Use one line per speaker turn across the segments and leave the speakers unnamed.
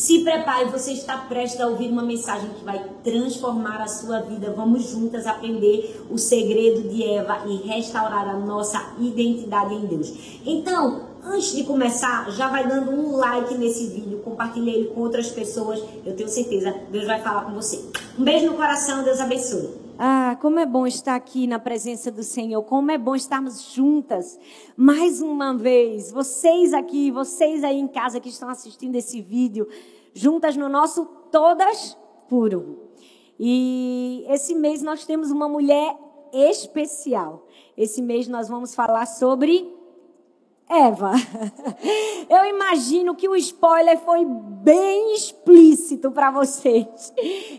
Se prepare, você está prestes a ouvir uma mensagem que vai transformar a sua vida. Vamos juntas aprender o segredo de Eva e restaurar a nossa identidade em Deus. Então, antes de começar, já vai dando um like nesse vídeo, compartilhe ele com outras pessoas. Eu tenho certeza, Deus vai falar com você. Um beijo no coração, Deus abençoe. Ah, como é bom estar aqui na presença do Senhor, como é bom estarmos juntas mais uma vez. Vocês aqui, vocês aí em casa que estão assistindo esse vídeo, juntas no nosso Todas Puro. E esse mês nós temos uma mulher especial. Esse mês nós vamos falar sobre Eva. Eu imagino que o spoiler foi bem explícito para vocês.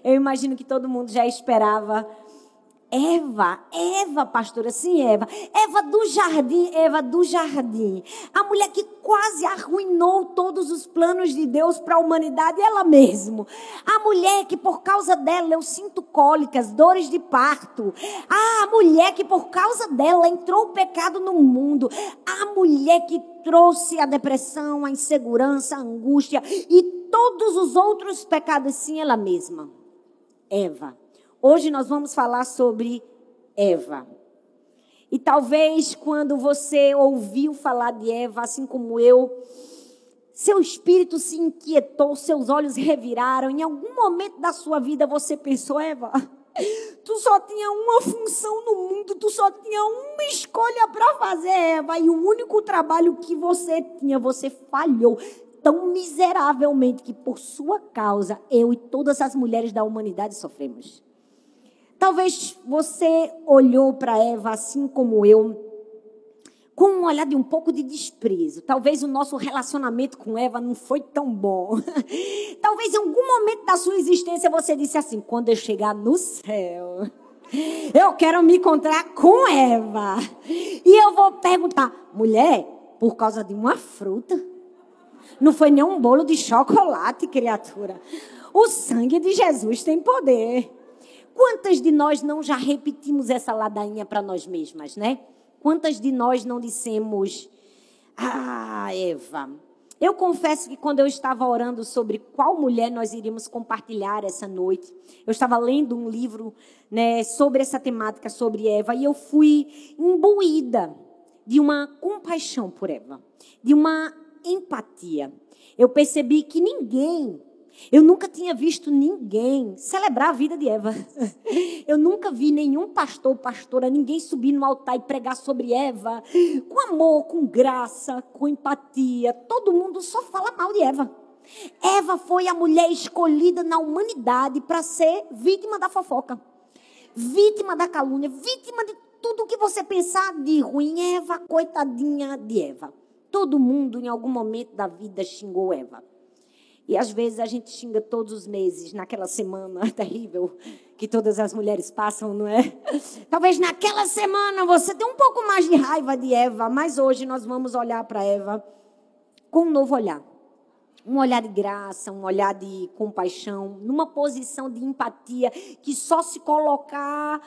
Eu imagino que todo mundo já esperava Eva, Eva, pastora, sim, Eva. Eva do jardim, Eva do jardim. A mulher que quase arruinou todos os planos de Deus para a humanidade, ela mesma. A mulher que por causa dela eu sinto cólicas, dores de parto. a mulher que por causa dela entrou o pecado no mundo. A mulher que trouxe a depressão, a insegurança, a angústia e todos os outros pecados, sim, ela mesma. Eva. Hoje nós vamos falar sobre Eva. E talvez quando você ouviu falar de Eva, assim como eu, seu espírito se inquietou, seus olhos reviraram. Em algum momento da sua vida você pensou, Eva, tu só tinha uma função no mundo, tu só tinha uma escolha para fazer, Eva, e o único trabalho que você tinha, você falhou tão miseravelmente que por sua causa eu e todas as mulheres da humanidade sofremos. Talvez você olhou para Eva assim como eu, com um olhar de um pouco de desprezo. Talvez o nosso relacionamento com Eva não foi tão bom. Talvez em algum momento da sua existência você disse assim: quando eu chegar no céu, eu quero me encontrar com Eva. E eu vou perguntar: mulher, por causa de uma fruta? Não foi nem um bolo de chocolate, criatura. O sangue de Jesus tem poder. Quantas de nós não já repetimos essa ladainha para nós mesmas, né? Quantas de nós não dissemos, ah, Eva. Eu confesso que quando eu estava orando sobre qual mulher nós iríamos compartilhar essa noite, eu estava lendo um livro né, sobre essa temática, sobre Eva, e eu fui imbuída de uma compaixão por Eva, de uma empatia. Eu percebi que ninguém eu nunca tinha visto ninguém celebrar a vida de Eva. Eu nunca vi nenhum pastor, pastora, ninguém subir no altar e pregar sobre Eva com amor, com graça, com empatia. Todo mundo só fala mal de Eva. Eva foi a mulher escolhida na humanidade para ser vítima da fofoca, vítima da calúnia, vítima de tudo que você pensar de ruim. Eva, coitadinha de Eva. Todo mundo, em algum momento da vida, xingou Eva. E às vezes a gente xinga todos os meses, naquela semana terrível que todas as mulheres passam, não é? Talvez naquela semana você tenha um pouco mais de raiva de Eva, mas hoje nós vamos olhar para Eva com um novo olhar. Um olhar de graça, um olhar de compaixão, numa posição de empatia que só se colocar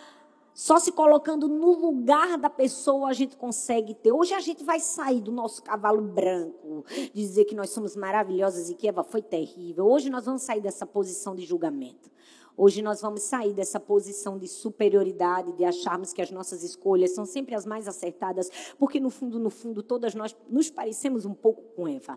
só se colocando no lugar da pessoa a gente consegue ter. Hoje a gente vai sair do nosso cavalo branco, dizer que nós somos maravilhosas e que Eva foi terrível. Hoje nós vamos sair dessa posição de julgamento. Hoje nós vamos sair dessa posição de superioridade, de acharmos que as nossas escolhas são sempre as mais acertadas, porque no fundo, no fundo, todas nós nos parecemos um pouco com Eva.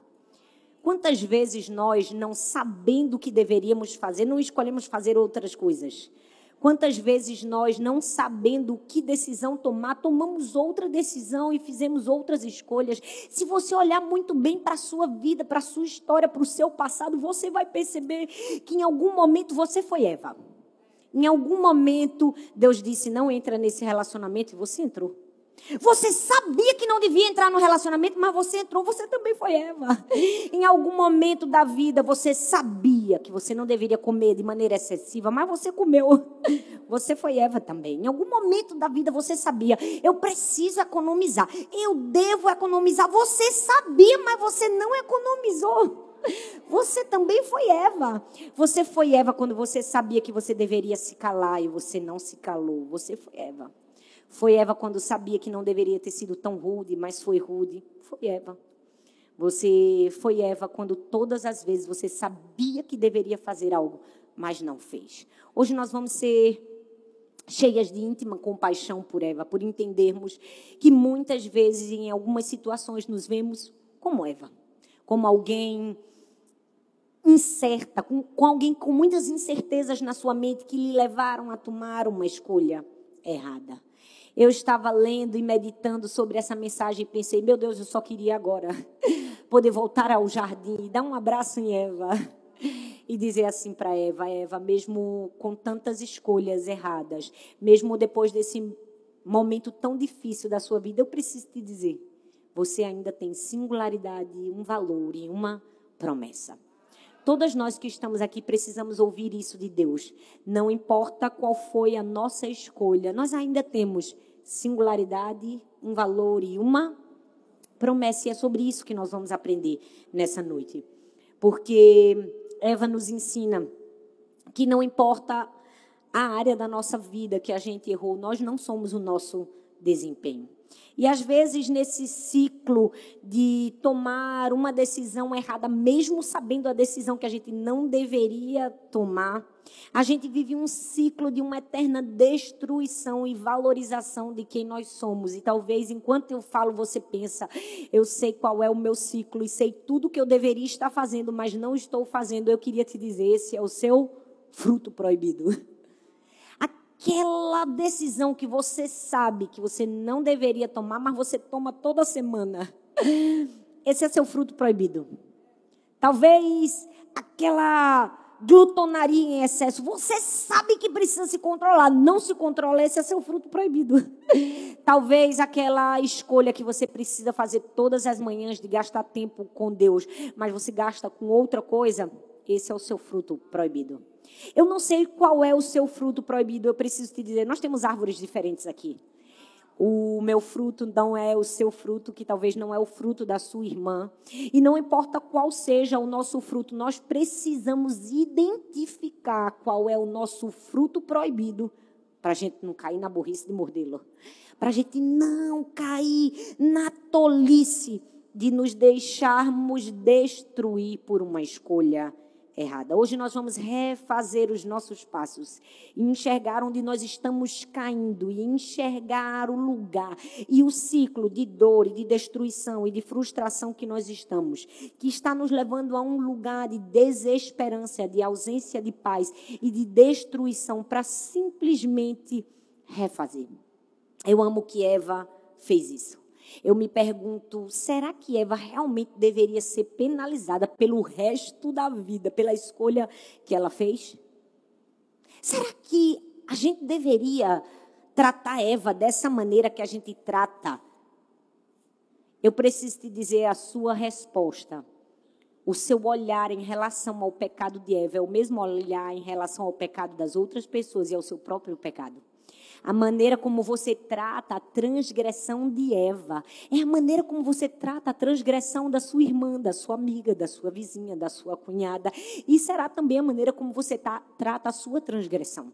Quantas vezes nós, não sabendo o que deveríamos fazer, não escolhemos fazer outras coisas? Quantas vezes nós, não sabendo que decisão tomar, tomamos outra decisão e fizemos outras escolhas? Se você olhar muito bem para a sua vida, para a sua história, para o seu passado, você vai perceber que em algum momento você foi Eva. Em algum momento Deus disse: não entra nesse relacionamento e você entrou. Você sabia que não devia entrar no relacionamento, mas você entrou, você também foi Eva. Em algum momento da vida você sabia que você não deveria comer de maneira excessiva, mas você comeu. Você foi Eva também. Em algum momento da vida você sabia, eu preciso economizar, eu devo economizar. Você sabia, mas você não economizou. Você também foi Eva. Você foi Eva quando você sabia que você deveria se calar e você não se calou. Você foi Eva. Foi Eva quando sabia que não deveria ter sido tão rude, mas foi rude. Foi Eva. Você foi Eva quando todas as vezes você sabia que deveria fazer algo, mas não fez. Hoje nós vamos ser cheias de íntima compaixão por Eva, por entendermos que muitas vezes, em algumas situações, nos vemos como Eva, como alguém incerta, com, com alguém com muitas incertezas na sua mente que lhe levaram a tomar uma escolha errada. Eu estava lendo e meditando sobre essa mensagem e pensei, meu Deus, eu só queria agora poder voltar ao jardim e dar um abraço em Eva e dizer assim para Eva, Eva, mesmo com tantas escolhas erradas, mesmo depois desse momento tão difícil da sua vida, eu preciso te dizer, você ainda tem singularidade, um valor e uma promessa. Todas nós que estamos aqui precisamos ouvir isso de Deus. Não importa qual foi a nossa escolha, nós ainda temos singularidade, um valor e uma promessa. E é sobre isso que nós vamos aprender nessa noite. Porque Eva nos ensina que não importa a área da nossa vida que a gente errou, nós não somos o nosso desempenho. E às vezes, nesse ciclo de tomar uma decisão errada, mesmo sabendo a decisão que a gente não deveria tomar, a gente vive um ciclo de uma eterna destruição e valorização de quem nós somos. E talvez, enquanto eu falo, você pensa: eu sei qual é o meu ciclo e sei tudo que eu deveria estar fazendo, mas não estou fazendo. Eu queria te dizer: esse é o seu fruto proibido. aquela decisão que você sabe que você não deveria tomar, mas você toma toda semana. Esse é seu fruto proibido. Talvez aquela glutonaria em excesso. Você sabe que precisa se controlar, não se controla, esse é seu fruto proibido. Talvez aquela escolha que você precisa fazer todas as manhãs de gastar tempo com Deus, mas você gasta com outra coisa, esse é o seu fruto proibido. Eu não sei qual é o seu fruto proibido, eu preciso te dizer, nós temos árvores diferentes aqui. O meu fruto não é o seu fruto, que talvez não é o fruto da sua irmã. E não importa qual seja o nosso fruto, nós precisamos identificar qual é o nosso fruto proibido para a gente não cair na burrice de mordê-lo. Para a gente não cair na tolice de nos deixarmos destruir por uma escolha errada. Hoje nós vamos refazer os nossos passos e enxergar onde nós estamos caindo e enxergar o lugar e o ciclo de dor e de destruição e de frustração que nós estamos, que está nos levando a um lugar de desesperança, de ausência de paz e de destruição para simplesmente refazer. Eu amo que Eva fez isso. Eu me pergunto, será que Eva realmente deveria ser penalizada pelo resto da vida, pela escolha que ela fez? Será que a gente deveria tratar Eva dessa maneira que a gente trata? Eu preciso te dizer a sua resposta. O seu olhar em relação ao pecado de Eva é o mesmo olhar em relação ao pecado das outras pessoas e ao seu próprio pecado. A maneira como você trata a transgressão de Eva é a maneira como você trata a transgressão da sua irmã, da sua amiga, da sua vizinha, da sua cunhada. E será também a maneira como você tá, trata a sua transgressão.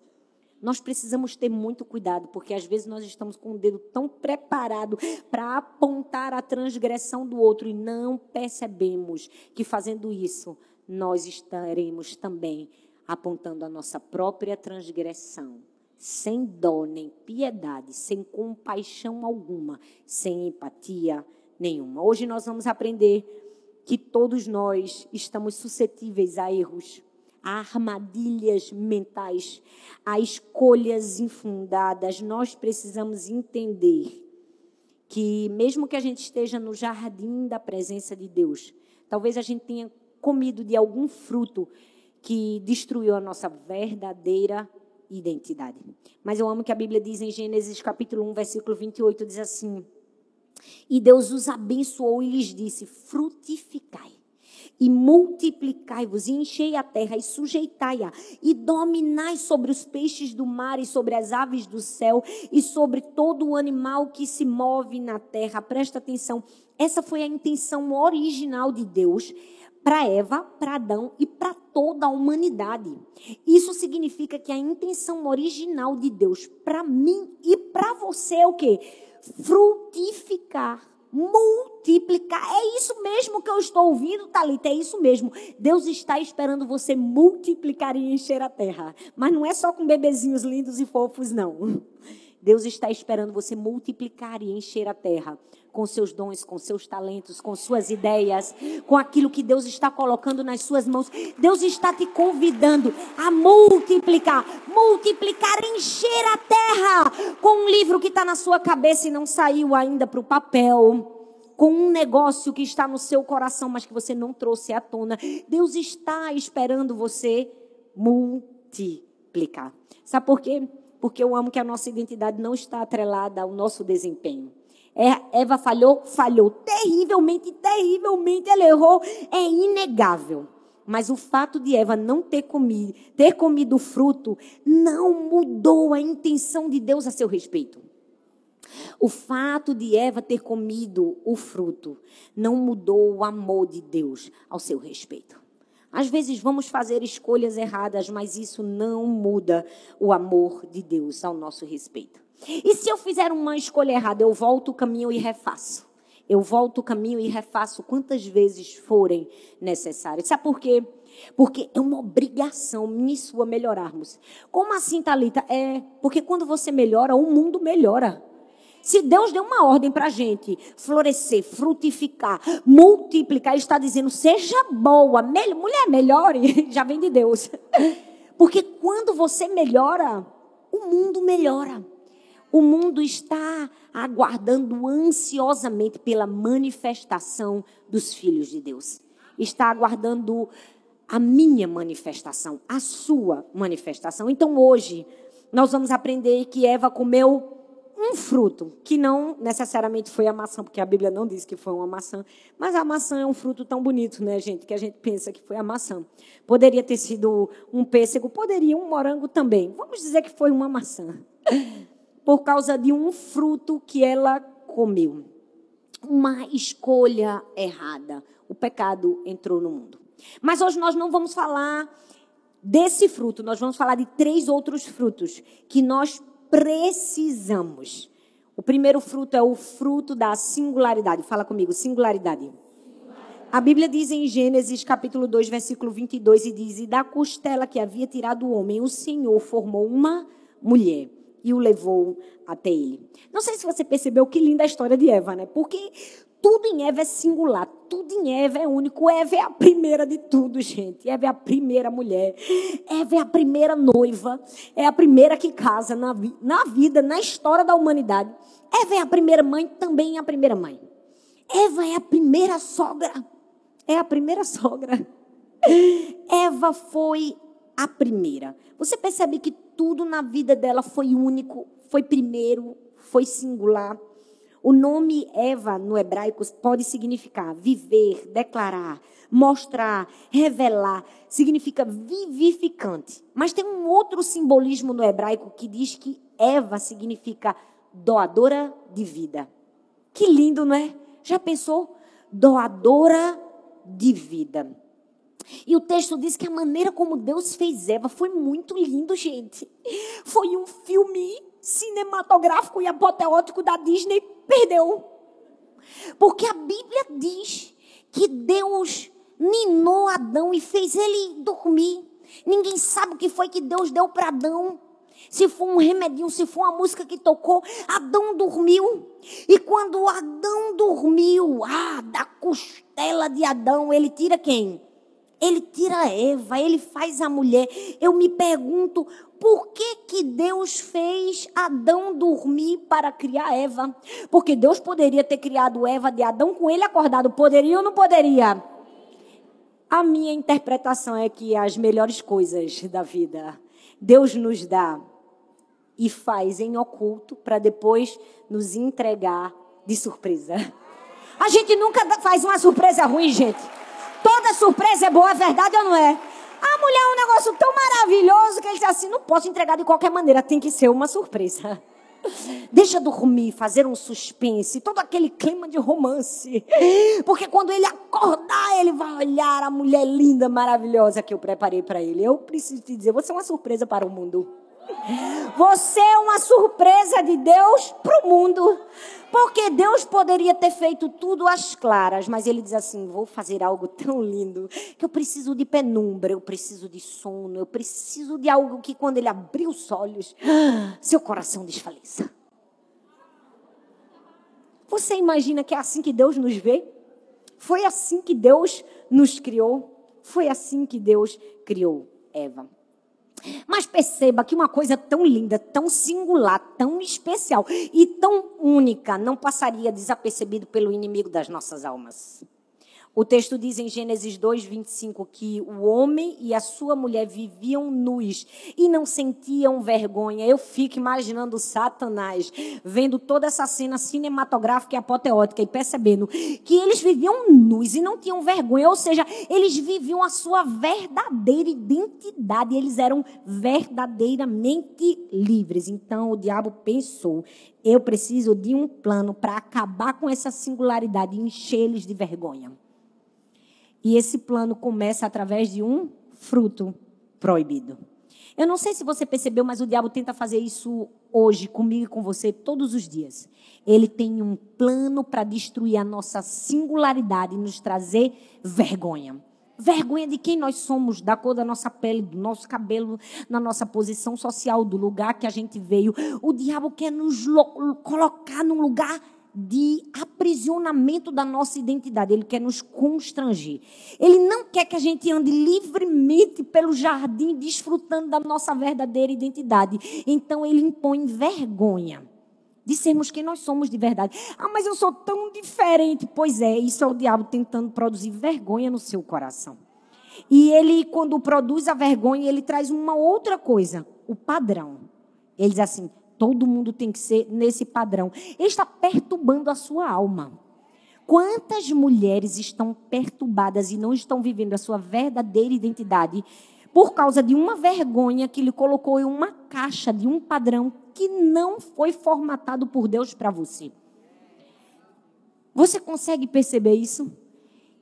Nós precisamos ter muito cuidado, porque às vezes nós estamos com o dedo tão preparado para apontar a transgressão do outro e não percebemos que fazendo isso nós estaremos também apontando a nossa própria transgressão sem dó nem piedade, sem compaixão alguma, sem empatia nenhuma. Hoje nós vamos aprender que todos nós estamos suscetíveis a erros, a armadilhas mentais, a escolhas infundadas. Nós precisamos entender que, mesmo que a gente esteja no jardim da presença de Deus, talvez a gente tenha comido de algum fruto que destruiu a nossa verdadeira identidade. Mas eu amo que a Bíblia diz em Gênesis capítulo 1, versículo 28, diz assim: E Deus os abençoou e lhes disse: Frutificai e multiplicai-vos, e enchei a terra, e sujeitai-a, e dominai sobre os peixes do mar, e sobre as aves do céu, e sobre todo o animal que se move na terra. Presta atenção, essa foi a intenção original de Deus para Eva, para Adão e para toda a humanidade. Isso significa que a intenção original de Deus para mim e para você é o quê? Frutificar multiplicar. É isso mesmo que eu estou ouvindo, Talita, é isso mesmo. Deus está esperando você multiplicar e encher a terra. Mas não é só com bebezinhos lindos e fofos, não. Deus está esperando você multiplicar e encher a terra com seus dons, com seus talentos, com suas ideias, com aquilo que Deus está colocando nas suas mãos. Deus está te convidando a multiplicar, multiplicar, encher a terra com um livro que está na sua cabeça e não saiu ainda para o papel. Com um negócio que está no seu coração, mas que você não trouxe à tona. Deus está esperando você multiplicar. Sabe por quê? porque eu amo que a nossa identidade não está atrelada ao nosso desempenho. É, Eva falhou, falhou terrivelmente, terrivelmente, ela errou, é inegável. Mas o fato de Eva não ter comido, ter comido o fruto, não mudou a intenção de Deus a seu respeito. O fato de Eva ter comido o fruto não mudou o amor de Deus ao seu respeito. Às vezes vamos fazer escolhas erradas, mas isso não muda o amor de Deus ao nosso respeito. E se eu fizer uma escolha errada, eu volto o caminho e refaço. Eu volto o caminho e refaço quantas vezes forem necessárias. Sabe por quê? Porque é uma obrigação minha e sua melhorarmos. Como assim, Talita? É porque quando você melhora, o mundo melhora. Se Deus deu uma ordem para a gente florescer, frutificar, multiplicar, Ele está dizendo: seja boa, mulher, melhore, já vem de Deus. Porque quando você melhora, o mundo melhora. O mundo está aguardando ansiosamente pela manifestação dos filhos de Deus. Está aguardando a minha manifestação, a sua manifestação. Então hoje, nós vamos aprender que Eva comeu um fruto, que não necessariamente foi a maçã, porque a Bíblia não diz que foi uma maçã, mas a maçã é um fruto tão bonito, né, gente, que a gente pensa que foi a maçã. Poderia ter sido um pêssego, poderia um morango também. Vamos dizer que foi uma maçã. Por causa de um fruto que ela comeu. Uma escolha errada. O pecado entrou no mundo. Mas hoje nós não vamos falar desse fruto, nós vamos falar de três outros frutos que nós precisamos. O primeiro fruto é o fruto da singularidade. Fala comigo, singularidade. A Bíblia diz em Gênesis capítulo 2, versículo 22 e diz: "E da costela que havia tirado o homem, o Senhor formou uma mulher e o levou até ele." Não sei se você percebeu que linda a história de Eva, né? Porque tudo em Eva é singular, tudo em Eva é único. Eva é a primeira de tudo, gente. Eva é a primeira mulher. Eva é a primeira noiva. É a primeira que casa na, na vida, na história da humanidade. Eva é a primeira mãe, também é a primeira mãe. Eva é a primeira sogra. É a primeira sogra. Eva foi a primeira. Você percebe que tudo na vida dela foi único, foi primeiro, foi singular. O nome Eva no hebraico pode significar viver, declarar, mostrar, revelar, significa vivificante. Mas tem um outro simbolismo no hebraico que diz que Eva significa doadora de vida. Que lindo, não é? Já pensou? Doadora de vida. E o texto diz que a maneira como Deus fez Eva foi muito lindo, gente. Foi um filme cinematográfico e apoteótico da Disney perdeu. Porque a Bíblia diz que Deus ninou Adão e fez ele dormir. Ninguém sabe o que foi que Deus deu para Adão. Se foi um remedinho, se foi uma música que tocou, Adão dormiu. E quando Adão dormiu, ah, da costela de Adão, ele tira quem? Ele tira Eva, ele faz a mulher. Eu me pergunto, por que, que Deus fez Adão dormir para criar Eva? Porque Deus poderia ter criado Eva de Adão com ele acordado. Poderia ou não poderia? A minha interpretação é que as melhores coisas da vida Deus nos dá e faz em oculto para depois nos entregar de surpresa. A gente nunca faz uma surpresa ruim, gente. Toda surpresa é boa, é verdade ou não é? A mulher é um negócio tão maravilhoso que ele diz assim: não posso entregar de qualquer maneira, tem que ser uma surpresa. Deixa dormir, fazer um suspense, todo aquele clima de romance. Porque quando ele acordar, ele vai olhar a mulher linda, maravilhosa que eu preparei para ele. Eu preciso te dizer, você é uma surpresa para o mundo. Você é uma surpresa de Deus para o mundo. Porque Deus poderia ter feito tudo às claras, mas ele diz assim: vou fazer algo tão lindo que eu preciso de penumbra, eu preciso de sono, eu preciso de algo que quando ele abrir os olhos, seu coração desfaleça. Você imagina que é assim que Deus nos vê? Foi assim que Deus nos criou? Foi assim que Deus criou Eva. Mas perceba que uma coisa tão linda, tão singular, tão especial e tão única não passaria desapercebido pelo inimigo das nossas almas. O texto diz em Gênesis 2, 25 que o homem e a sua mulher viviam nus e não sentiam vergonha. Eu fico imaginando Satanás vendo toda essa cena cinematográfica e apoteótica e percebendo que eles viviam nus e não tinham vergonha. Ou seja, eles viviam a sua verdadeira identidade. Eles eram verdadeiramente livres. Então o diabo pensou: eu preciso de um plano para acabar com essa singularidade e encher-eles de vergonha. E esse plano começa através de um fruto proibido. Eu não sei se você percebeu, mas o diabo tenta fazer isso hoje comigo e com você todos os dias. Ele tem um plano para destruir a nossa singularidade e nos trazer vergonha. Vergonha de quem nós somos, da cor da nossa pele, do nosso cabelo, na nossa posição social, do lugar que a gente veio. O diabo quer nos colocar num lugar de aprisionamento da nossa identidade. Ele quer nos constranger. Ele não quer que a gente ande livremente pelo jardim, desfrutando da nossa verdadeira identidade. Então, ele impõe vergonha de sermos quem nós somos de verdade. Ah, mas eu sou tão diferente. Pois é, isso é o diabo tentando produzir vergonha no seu coração. E ele, quando produz a vergonha, ele traz uma outra coisa: o padrão. Ele diz assim: Todo mundo tem que ser nesse padrão. Ele está perturbando a sua alma. Quantas mulheres estão perturbadas e não estão vivendo a sua verdadeira identidade por causa de uma vergonha que lhe colocou em uma caixa de um padrão que não foi formatado por Deus para você? Você consegue perceber isso?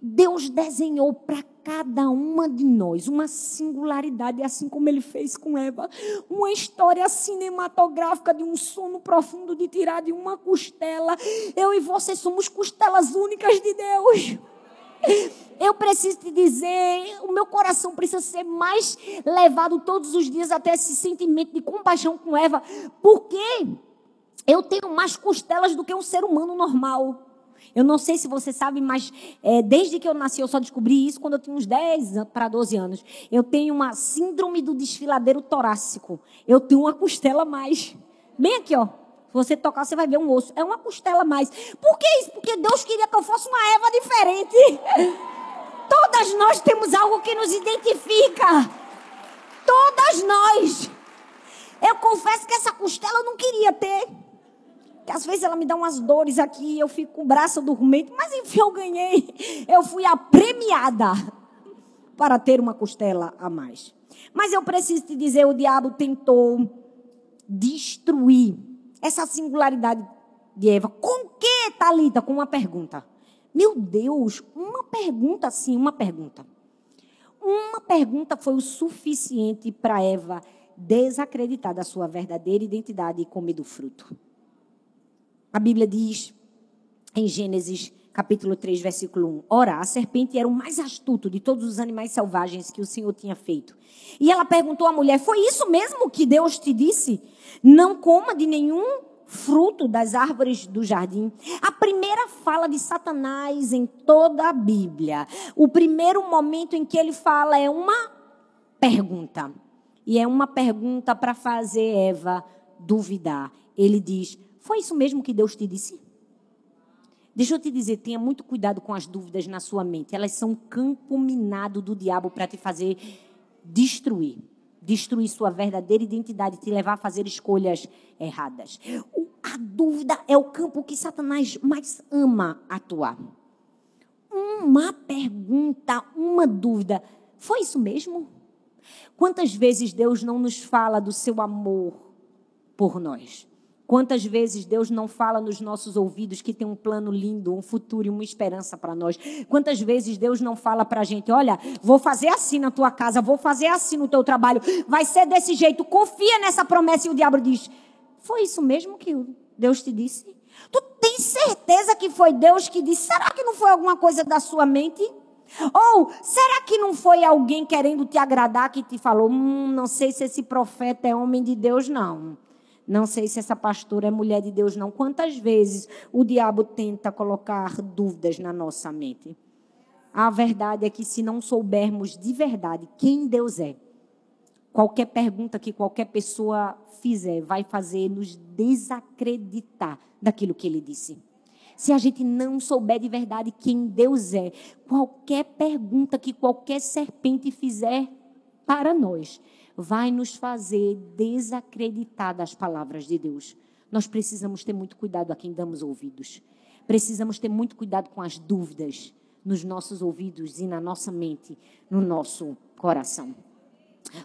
Deus desenhou para cada uma de nós uma singularidade, assim como ele fez com Eva. Uma história cinematográfica de um sono profundo de tirar de uma costela. Eu e você somos costelas únicas de Deus. Eu preciso te dizer, o meu coração precisa ser mais levado todos os dias até esse sentimento de compaixão com Eva, porque eu tenho mais costelas do que um ser humano normal. Eu não sei se você sabe, mas é, desde que eu nasci, eu só descobri isso quando eu tinha uns 10 para 12 anos. Eu tenho uma síndrome do desfiladeiro torácico. Eu tenho uma costela mais. Bem aqui, ó. Se você tocar, você vai ver um osso. É uma costela mais. Por que isso? Porque Deus queria que eu fosse uma Eva diferente. Todas nós temos algo que nos identifica. Todas nós. Eu confesso que essa costela eu não queria ter que às vezes ela me dá umas dores aqui, eu fico com o braço dormente, mas enfim, eu ganhei. Eu fui a premiada para ter uma costela a mais. Mas eu preciso te dizer, o diabo tentou destruir essa singularidade de Eva. Com que, Talita? Com uma pergunta. Meu Deus, uma pergunta sim, uma pergunta. Uma pergunta foi o suficiente para Eva desacreditar da sua verdadeira identidade e comer do fruto. A Bíblia diz em Gênesis capítulo 3, versículo 1. Ora, a serpente era o mais astuto de todos os animais selvagens que o Senhor tinha feito. E ela perguntou à mulher: Foi isso mesmo que Deus te disse? Não coma de nenhum fruto das árvores do jardim. A primeira fala de Satanás em toda a Bíblia. O primeiro momento em que ele fala é uma pergunta. E é uma pergunta para fazer Eva duvidar. Ele diz: foi isso mesmo que Deus te disse? Deixa eu te dizer, tenha muito cuidado com as dúvidas na sua mente. Elas são campo minado do diabo para te fazer destruir. Destruir sua verdadeira identidade, te levar a fazer escolhas erradas. A dúvida é o campo que Satanás mais ama atuar. Uma pergunta, uma dúvida. Foi isso mesmo? Quantas vezes Deus não nos fala do seu amor por nós? Quantas vezes Deus não fala nos nossos ouvidos que tem um plano lindo, um futuro e uma esperança para nós? Quantas vezes Deus não fala para a gente: olha, vou fazer assim na tua casa, vou fazer assim no teu trabalho, vai ser desse jeito, confia nessa promessa. E o diabo diz: foi isso mesmo que Deus te disse? Tu tem certeza que foi Deus que disse? Será que não foi alguma coisa da sua mente? Ou será que não foi alguém querendo te agradar que te falou: hum, não sei se esse profeta é homem de Deus, não. Não sei se essa pastora é mulher de Deus, não. Quantas vezes o diabo tenta colocar dúvidas na nossa mente? A verdade é que se não soubermos de verdade quem Deus é, qualquer pergunta que qualquer pessoa fizer vai fazer nos desacreditar daquilo que ele disse. Se a gente não souber de verdade quem Deus é, qualquer pergunta que qualquer serpente fizer para nós vai nos fazer desacreditar das palavras de Deus. Nós precisamos ter muito cuidado a quem damos ouvidos. Precisamos ter muito cuidado com as dúvidas nos nossos ouvidos e na nossa mente, no nosso coração.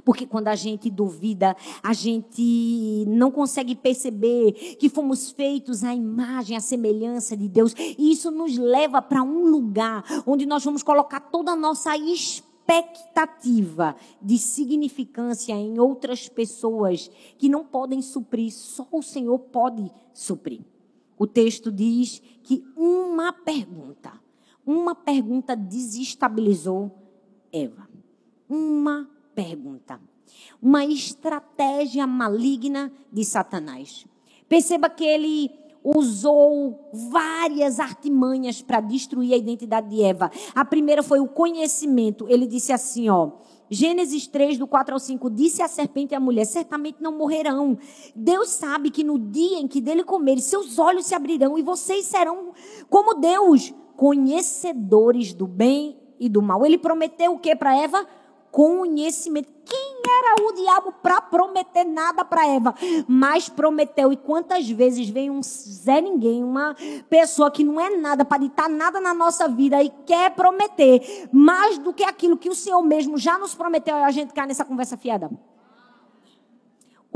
Porque quando a gente duvida, a gente não consegue perceber que fomos feitos à imagem, à semelhança de Deus. E isso nos leva para um lugar onde nós vamos colocar toda a nossa esperança expectativa de significância em outras pessoas que não podem suprir, só o Senhor pode suprir. O texto diz que uma pergunta, uma pergunta desestabilizou Eva. Uma pergunta. Uma estratégia maligna de Satanás. Perceba que ele usou várias artimanhas para destruir a identidade de Eva. A primeira foi o conhecimento. Ele disse assim, ó, Gênesis 3, do 4 ao 5, disse a serpente à mulher: certamente não morrerão. Deus sabe que no dia em que dele comerem, seus olhos se abrirão e vocês serão como Deus, conhecedores do bem e do mal. Ele prometeu o que para Eva? Conhecimento. Quem era o diabo para prometer nada para Eva, mas prometeu. E quantas vezes vem um Zé Ninguém, uma pessoa que não é nada para ditar nada na nossa vida e quer prometer mais do que aquilo que o Senhor mesmo já nos prometeu e a gente cai nessa conversa fiada.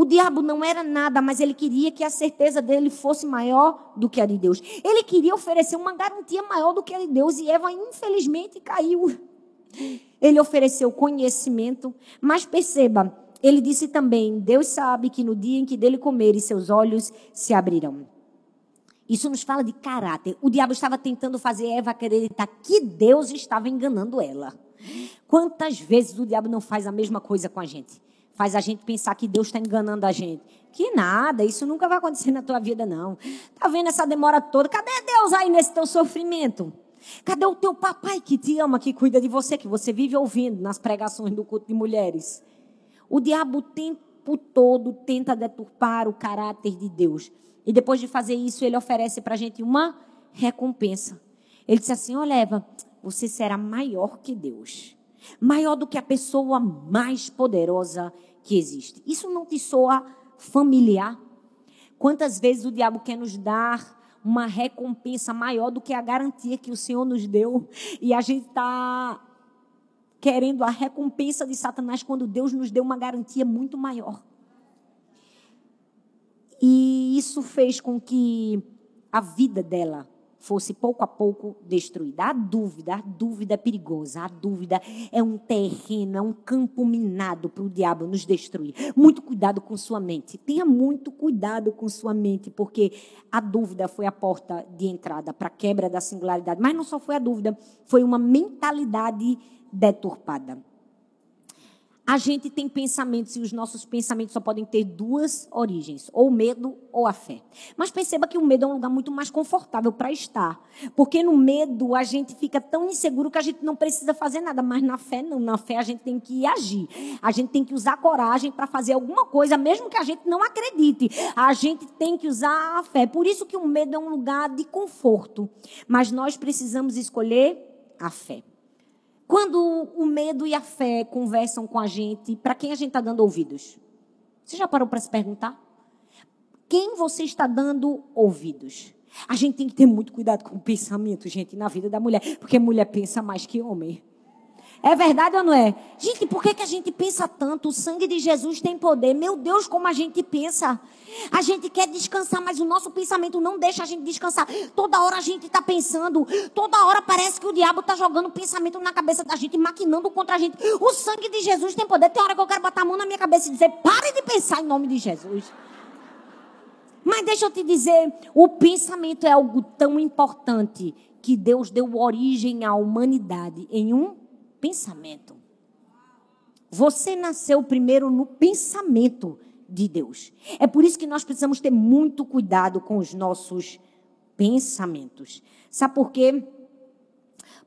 O diabo não era nada, mas ele queria que a certeza dele fosse maior do que a de Deus. Ele queria oferecer uma garantia maior do que a de Deus e Eva, infelizmente, caiu. Ele ofereceu conhecimento, mas perceba, ele disse também: Deus sabe que no dia em que dele comer, seus olhos se abrirão. Isso nos fala de caráter. O diabo estava tentando fazer Eva acreditar que Deus estava enganando ela. Quantas vezes o diabo não faz a mesma coisa com a gente? Faz a gente pensar que Deus está enganando a gente. Que nada, isso nunca vai acontecer na tua vida, não. Tá vendo essa demora toda? Cadê Deus aí nesse teu sofrimento? Cadê o teu papai que te ama, que cuida de você, que você vive ouvindo nas pregações do culto de mulheres? O diabo o tempo todo tenta deturpar o caráter de Deus. E depois de fazer isso, ele oferece para a gente uma recompensa. Ele disse assim: Olha, Eva, você será maior que Deus. Maior do que a pessoa mais poderosa que existe. Isso não te soa familiar? Quantas vezes o diabo quer nos dar uma recompensa maior do que a garantia que o Senhor nos deu. E a gente está querendo a recompensa de Satanás quando Deus nos deu uma garantia muito maior. E isso fez com que a vida dela fosse pouco a pouco destruída. A dúvida, a dúvida é perigosa, a dúvida é um terreno, é um campo minado para o diabo nos destruir. Muito cuidado com sua mente. Tenha muito cuidado com sua mente, porque a dúvida foi a porta de entrada para a quebra da singularidade. Mas não só foi a dúvida, foi uma mentalidade deturpada. A gente tem pensamentos e os nossos pensamentos só podem ter duas origens, ou o medo ou a fé. Mas perceba que o medo é um lugar muito mais confortável para estar. Porque no medo a gente fica tão inseguro que a gente não precisa fazer nada. Mas na fé não. Na fé a gente tem que agir. A gente tem que usar coragem para fazer alguma coisa, mesmo que a gente não acredite. A gente tem que usar a fé. Por isso que o medo é um lugar de conforto. Mas nós precisamos escolher a fé. Quando o medo e a fé conversam com a gente, para quem a gente está dando ouvidos? Você já parou para se perguntar? Quem você está dando ouvidos? A gente tem que ter muito cuidado com o pensamento, gente, na vida da mulher, porque mulher pensa mais que homem. É verdade ou não é? Gente, por que, que a gente pensa tanto? O sangue de Jesus tem poder. Meu Deus, como a gente pensa. A gente quer descansar, mas o nosso pensamento não deixa a gente descansar. Toda hora a gente está pensando. Toda hora parece que o diabo está jogando pensamento na cabeça da gente, maquinando contra a gente. O sangue de Jesus tem poder. Tem hora que eu quero botar a mão na minha cabeça e dizer: pare de pensar em nome de Jesus. Mas deixa eu te dizer, o pensamento é algo tão importante que Deus deu origem à humanidade em um pensamento. Você nasceu primeiro no pensamento de Deus. É por isso que nós precisamos ter muito cuidado com os nossos pensamentos. Sabe por quê?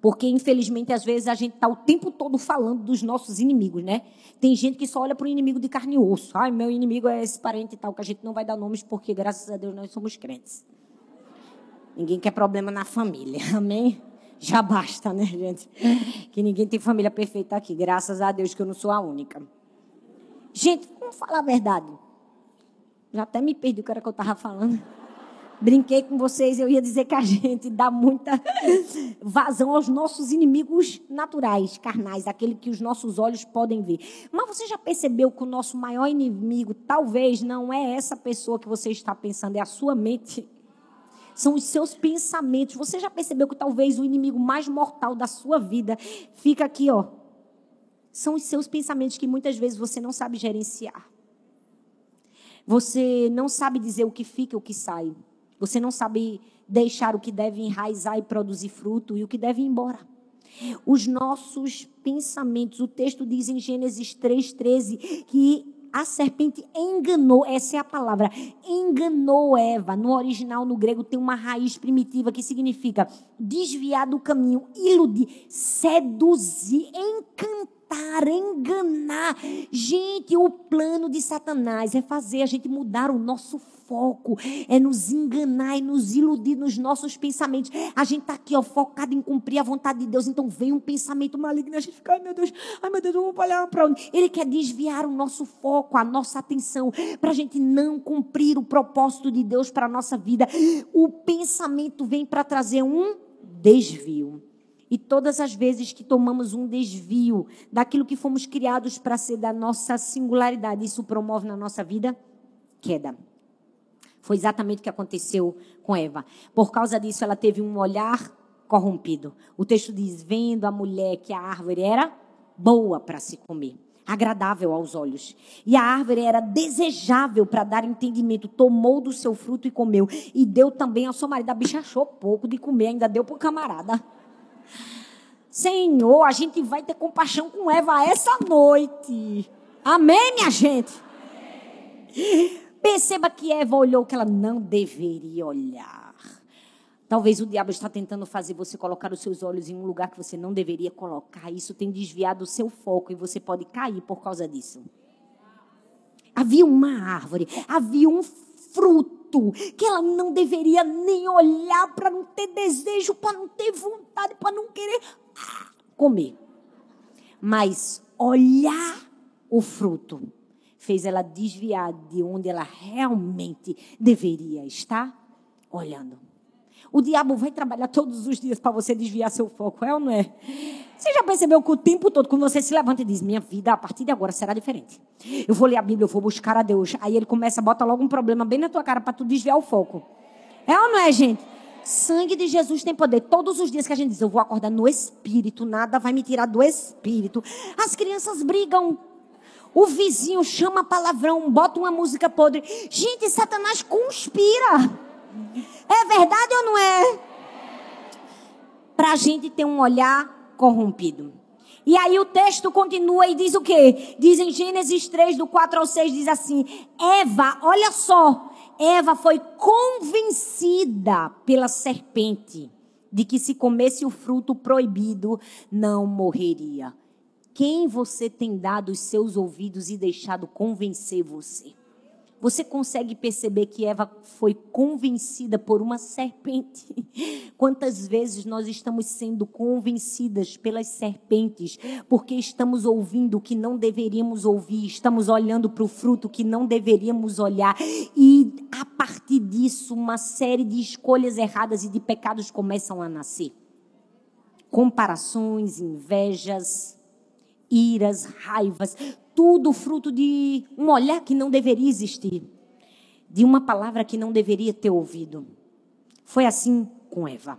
Porque, infelizmente, às vezes a gente está o tempo todo falando dos nossos inimigos, né? Tem gente que só olha para o inimigo de carne e osso. Ai, meu inimigo é esse parente e tal, que a gente não vai dar nomes porque, graças a Deus, nós somos crentes. Ninguém quer problema na família, amém? Já basta, né, gente? Que ninguém tem família perfeita aqui. Graças a Deus que eu não sou a única. Gente, vamos falar a verdade. Já até me perdi o que era que eu estava falando. Brinquei com vocês, eu ia dizer que a gente dá muita vazão aos nossos inimigos naturais, carnais, aquele que os nossos olhos podem ver. Mas você já percebeu que o nosso maior inimigo talvez não é essa pessoa que você está pensando, é a sua mente? São os seus pensamentos. Você já percebeu que talvez o inimigo mais mortal da sua vida fica aqui, ó. São os seus pensamentos que muitas vezes você não sabe gerenciar. Você não sabe dizer o que fica e o que sai. Você não sabe deixar o que deve enraizar e produzir fruto e o que deve ir embora. Os nossos pensamentos, o texto diz em Gênesis 3,13 que a serpente enganou, essa é a palavra, enganou Eva. No original, no grego, tem uma raiz primitiva que significa desviar do caminho, iludir, seduzir, encantar enganar. Gente, o plano de Satanás é fazer a gente mudar o nosso foco, é nos enganar e nos iludir nos nossos pensamentos. A gente está aqui, ó, focado em cumprir a vontade de Deus. Então vem um pensamento maligno, a gente fica, ai meu Deus, ai meu Deus, eu vou olhar para onde? Ele quer desviar o nosso foco, a nossa atenção, para a gente não cumprir o propósito de Deus para a nossa vida. O pensamento vem para trazer um desvio. E todas as vezes que tomamos um desvio daquilo que fomos criados para ser da nossa singularidade, isso promove na nossa vida queda. Foi exatamente o que aconteceu com Eva. Por causa disso, ela teve um olhar corrompido. O texto diz: vendo a mulher que a árvore era boa para se comer, agradável aos olhos, e a árvore era desejável para dar entendimento, tomou do seu fruto e comeu, e deu também ao seu marido. A bicha achou pouco de comer, ainda deu para o camarada. Senhor, a gente vai ter compaixão com Eva essa noite. Amém, minha gente? Perceba que Eva olhou que ela não deveria olhar. Talvez o diabo está tentando fazer você colocar os seus olhos em um lugar que você não deveria colocar. Isso tem desviado o seu foco e você pode cair por causa disso. Havia uma árvore, havia um fruto que ela não deveria nem olhar para não ter desejo, para não ter vontade, para não querer comer. Mas olhar o fruto fez ela desviar de onde ela realmente deveria estar olhando. O diabo vai trabalhar todos os dias para você desviar seu foco, é ou não é? Você já percebeu que o tempo todo, quando você se levanta e diz: Minha vida a partir de agora será diferente. Eu vou ler a Bíblia, eu vou buscar a Deus. Aí ele começa a botar logo um problema bem na tua cara para tu desviar o foco. É ou não é, gente? Sangue de Jesus tem poder. Todos os dias que a gente diz, eu vou acordar no espírito, nada vai me tirar do espírito. As crianças brigam. O vizinho chama palavrão, bota uma música podre. Gente, Satanás conspira. É verdade ou não é? Para a gente ter um olhar corrompido. E aí o texto continua e diz o quê? Diz em Gênesis 3, do 4 ao 6, diz assim: Eva, olha só, Eva foi convencida pela serpente de que se comesse o fruto proibido, não morreria. Quem você tem dado os seus ouvidos e deixado convencer você? Você consegue perceber que Eva foi convencida por uma serpente? Quantas vezes nós estamos sendo convencidas pelas serpentes porque estamos ouvindo o que não deveríamos ouvir, estamos olhando para o fruto que não deveríamos olhar e a partir disso uma série de escolhas erradas e de pecados começam a nascer. Comparações, invejas, iras, raivas, tudo fruto de um olhar que não deveria existir, de uma palavra que não deveria ter ouvido. Foi assim com Eva.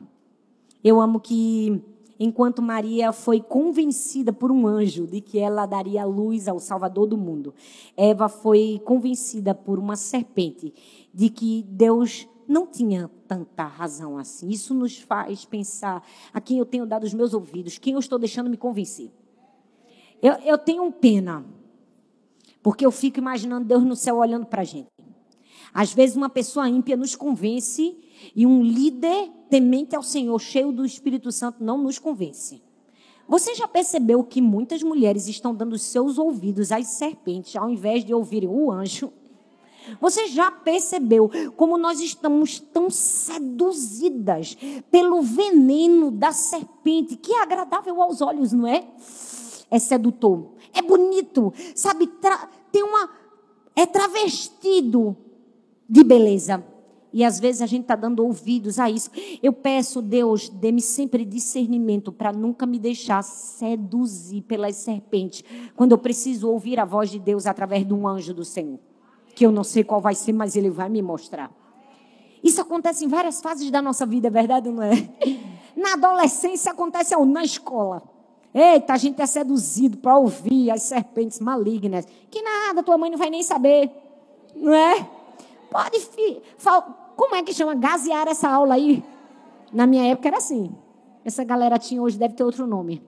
Eu amo que enquanto Maria foi convencida por um anjo de que ela daria luz ao Salvador do mundo, Eva foi convencida por uma serpente de que Deus não tinha tanta razão assim. Isso nos faz pensar a quem eu tenho dado os meus ouvidos, quem eu estou deixando me convencer. Eu, eu tenho pena, porque eu fico imaginando Deus no céu olhando para a gente. Às vezes, uma pessoa ímpia nos convence e um líder temente ao Senhor, cheio do Espírito Santo, não nos convence. Você já percebeu que muitas mulheres estão dando seus ouvidos às serpentes ao invés de ouvirem o anjo? Você já percebeu como nós estamos tão seduzidas pelo veneno da serpente, que é agradável aos olhos, não é? É sedutor, é bonito, sabe? tem uma. É travestido de beleza. E às vezes a gente está dando ouvidos a isso. Eu peço, Deus, dê-me sempre discernimento para nunca me deixar seduzir pelas serpentes. Quando eu preciso ouvir a voz de Deus através de um anjo do Senhor. Que eu não sei qual vai ser, mas ele vai me mostrar. Isso acontece em várias fases da nossa vida, é verdade ou não é? Na adolescência acontece na escola. Eita, a gente é seduzido para ouvir as serpentes malignas. Que nada, tua mãe não vai nem saber. Não é? Pode. Como é que chama? Gasear essa aula aí? Na minha época era assim. Essa galera tinha hoje, deve ter outro nome.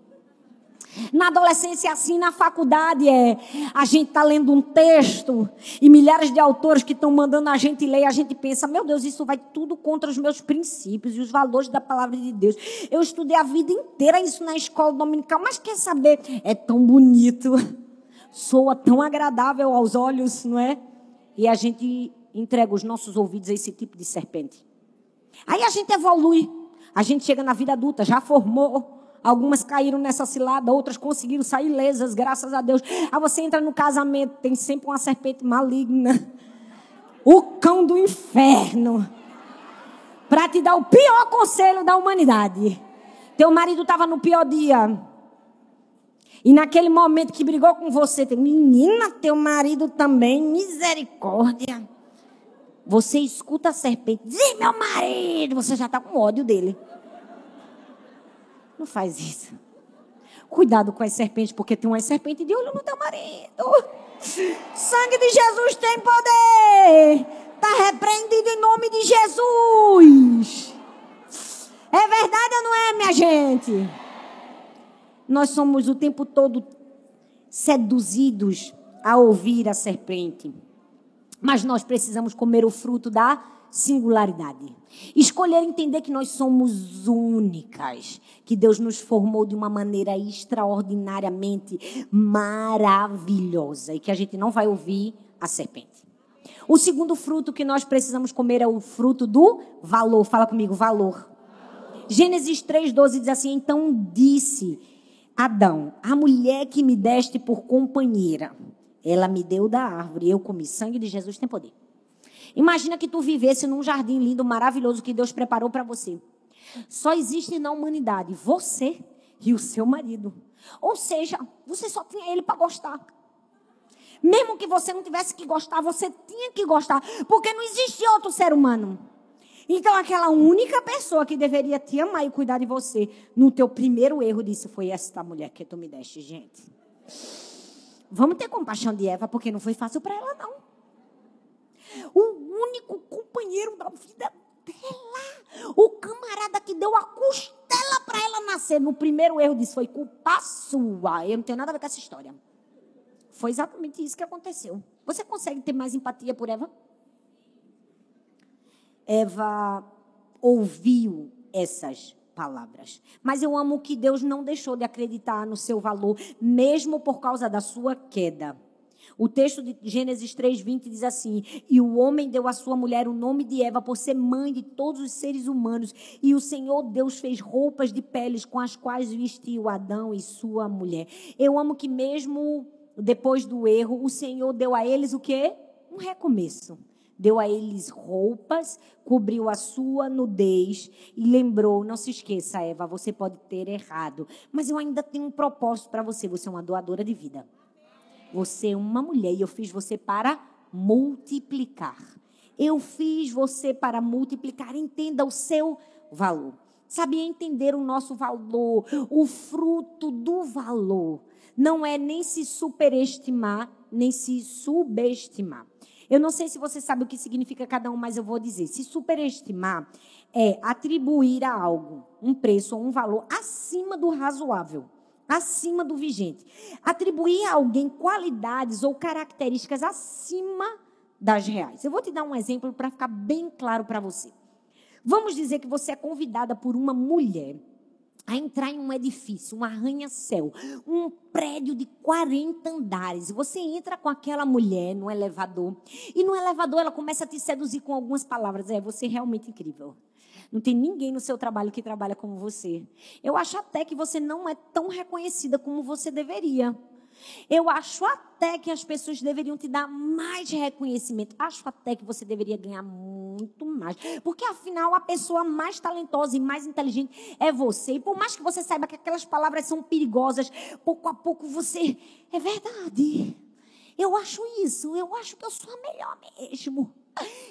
Na adolescência, assim, na faculdade, é. A gente está lendo um texto e milhares de autores que estão mandando a gente ler, a gente pensa, meu Deus, isso vai tudo contra os meus princípios e os valores da palavra de Deus. Eu estudei a vida inteira isso na escola dominical, mas quer saber? É tão bonito, soa tão agradável aos olhos, não é? E a gente entrega os nossos ouvidos a esse tipo de serpente. Aí a gente evolui. A gente chega na vida adulta, já formou. Algumas caíram nessa cilada, outras conseguiram sair lesas, graças a Deus. Aí você entra no casamento, tem sempre uma serpente maligna. O cão do inferno. Para te dar o pior conselho da humanidade. Teu marido estava no pior dia. E naquele momento que brigou com você, menina, teu marido também, misericórdia. Você escuta a serpente, diz meu marido, você já está com ódio dele. Não faz isso. Cuidado com as serpentes, porque tem uma serpente de olho no teu marido. Sangue de Jesus tem poder. Está repreendido em nome de Jesus. É verdade ou não é, minha gente? Nós somos o tempo todo seduzidos a ouvir a serpente. Mas nós precisamos comer o fruto da singularidade. Escolher entender que nós somos únicas, que Deus nos formou de uma maneira extraordinariamente maravilhosa e que a gente não vai ouvir a serpente. O segundo fruto que nós precisamos comer é o fruto do valor. Fala comigo, valor. Gênesis 3,12 diz assim: Então disse Adão, a mulher que me deste por companheira ela me deu da árvore, eu comi. Sangue de Jesus tem poder. Imagina que tu vivesse num jardim lindo, maravilhoso que Deus preparou para você. Só existe na humanidade você e o seu marido. Ou seja, você só tinha ele para gostar. Mesmo que você não tivesse que gostar, você tinha que gostar, porque não existia outro ser humano. Então, aquela única pessoa que deveria te amar e cuidar de você, no teu primeiro erro, disse: Foi esta mulher que tu me deste, gente. Vamos ter compaixão de Eva, porque não foi fácil para ela, não. O único companheiro da vida dela, o camarada que deu a costela para ela nascer, no primeiro erro disse: foi culpa sua. Eu não tenho nada a ver com essa história. Foi exatamente isso que aconteceu. Você consegue ter mais empatia por Eva? Eva ouviu essas palavras. Mas eu amo que Deus não deixou de acreditar no seu valor, mesmo por causa da sua queda. O texto de Gênesis 3:20 diz assim: "E o homem deu à sua mulher o nome de Eva por ser mãe de todos os seres humanos, e o Senhor Deus fez roupas de peles com as quais vestiu Adão e sua mulher." Eu amo que mesmo depois do erro, o Senhor deu a eles o quê? Um recomeço. deu a eles roupas, cobriu a sua nudez e lembrou: não se esqueça, Eva, você pode ter errado, mas eu ainda tenho um propósito para você. Você é uma doadora de vida. Você é uma mulher e eu fiz você para multiplicar. Eu fiz você para multiplicar. Entenda o seu valor. Sabia entender o nosso valor, o fruto do valor. Não é nem se superestimar, nem se subestimar. Eu não sei se você sabe o que significa cada um, mas eu vou dizer. Se superestimar é atribuir a algo um preço ou um valor acima do razoável, acima do vigente. Atribuir a alguém qualidades ou características acima das reais. Eu vou te dar um exemplo para ficar bem claro para você. Vamos dizer que você é convidada por uma mulher a entrar em um edifício, um arranha-céu, um prédio de 40 andares. Você entra com aquela mulher no elevador e no elevador ela começa a te seduzir com algumas palavras. É, você é realmente incrível. Não tem ninguém no seu trabalho que trabalha como você. Eu acho até que você não é tão reconhecida como você deveria. Eu acho até que as pessoas deveriam te dar mais reconhecimento. Acho até que você deveria ganhar muito mais. Porque afinal, a pessoa mais talentosa e mais inteligente é você. E por mais que você saiba que aquelas palavras são perigosas, pouco a pouco você. É verdade. Eu acho isso. Eu acho que eu sou a melhor mesmo.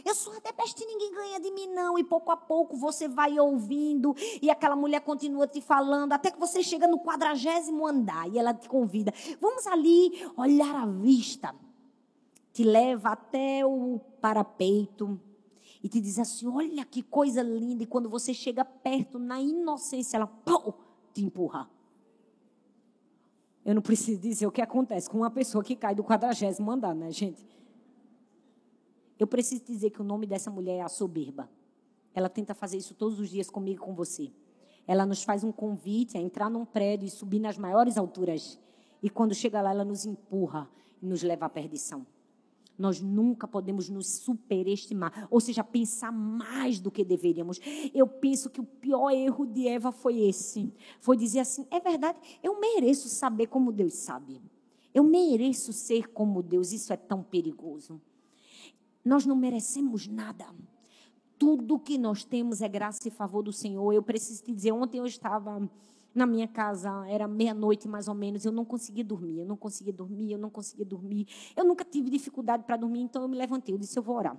Eu sou até besta ninguém ganha de mim, não. E pouco a pouco você vai ouvindo e aquela mulher continua te falando, até que você chega no quadragésimo andar e ela te convida. Vamos ali olhar a vista. Te leva até o parapeito e te diz assim: olha que coisa linda. E quando você chega perto, na inocência, ela pô, te empurra. Eu não preciso dizer o que acontece com uma pessoa que cai do quadragésimo andar, né, gente? Eu preciso dizer que o nome dessa mulher é a soberba. Ela tenta fazer isso todos os dias comigo e com você. Ela nos faz um convite a entrar num prédio e subir nas maiores alturas. E quando chega lá, ela nos empurra e nos leva à perdição. Nós nunca podemos nos superestimar, ou seja, pensar mais do que deveríamos. Eu penso que o pior erro de Eva foi esse: foi dizer assim, é verdade, eu mereço saber como Deus sabe. Eu mereço ser como Deus. Isso é tão perigoso. Nós não merecemos nada. Tudo que nós temos é graça e favor do Senhor. Eu preciso te dizer, ontem eu estava na minha casa, era meia-noite mais ou menos, eu não conseguia dormir, eu não conseguia dormir, eu não conseguia dormir. Eu nunca tive dificuldade para dormir, então eu me levantei, eu disse, eu vou orar.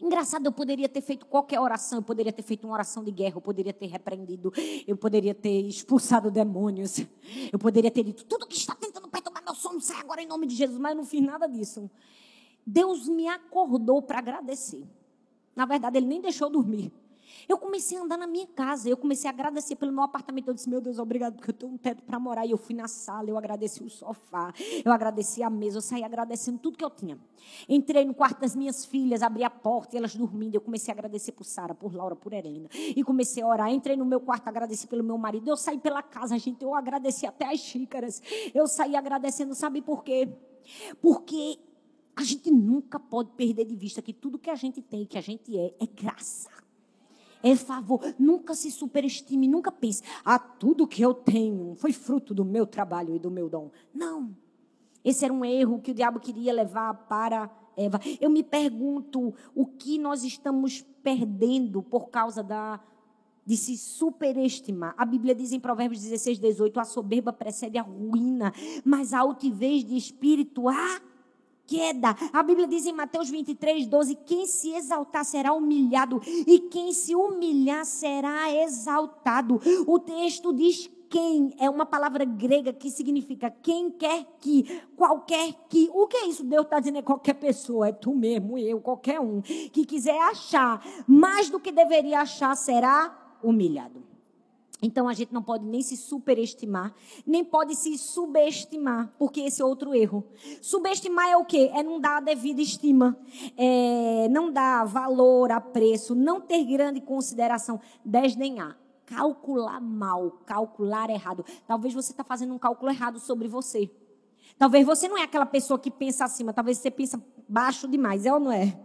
Engraçado, eu poderia ter feito qualquer oração, eu poderia ter feito uma oração de guerra, eu poderia ter repreendido, eu poderia ter expulsado demônios, eu poderia ter dito tudo que está tentando perturbar meu sono, sai agora em nome de Jesus, mas eu não fiz nada disso. Deus me acordou para agradecer. Na verdade, Ele nem deixou dormir. Eu comecei a andar na minha casa, eu comecei a agradecer pelo meu apartamento. Eu disse, meu Deus, obrigado, porque eu tenho um teto para morar. E eu fui na sala, eu agradeci o sofá, eu agradeci a mesa, eu saí agradecendo tudo que eu tinha. Entrei no quarto das minhas filhas, abri a porta e elas dormindo. Eu comecei a agradecer por Sara, por Laura, por Helena. E comecei a orar. Entrei no meu quarto, agradeci pelo meu marido. Eu saí pela casa, gente, eu agradeci até as xícaras. Eu saí agradecendo, sabe por quê? Porque a gente nunca pode perder de vista que tudo que a gente tem, que a gente é, é graça. É favor. Nunca se superestime, nunca pense, ah, tudo que eu tenho foi fruto do meu trabalho e do meu dom. Não. Esse era um erro que o diabo queria levar para Eva. Eu me pergunto o que nós estamos perdendo por causa da de se superestimar. A Bíblia diz em Provérbios 16, 18: a soberba precede a ruína, mas a altivez de espírito a queda. A Bíblia diz em Mateus 23, 12: quem se exaltar será humilhado, e quem se humilhar será exaltado. O texto diz quem é uma palavra grega que significa quem quer que, qualquer que. O que é isso? Deus está dizendo é qualquer pessoa, é tu mesmo, eu, qualquer um, que quiser achar mais do que deveria achar será humilhado. Então a gente não pode nem se superestimar, nem pode se subestimar, porque esse é outro erro. Subestimar é o quê? É não dar a devida estima, é não dar valor, apreço, não ter grande consideração, desdenhar, calcular mal, calcular errado. Talvez você está fazendo um cálculo errado sobre você. Talvez você não é aquela pessoa que pensa acima, talvez você pensa baixo demais, é ou não é?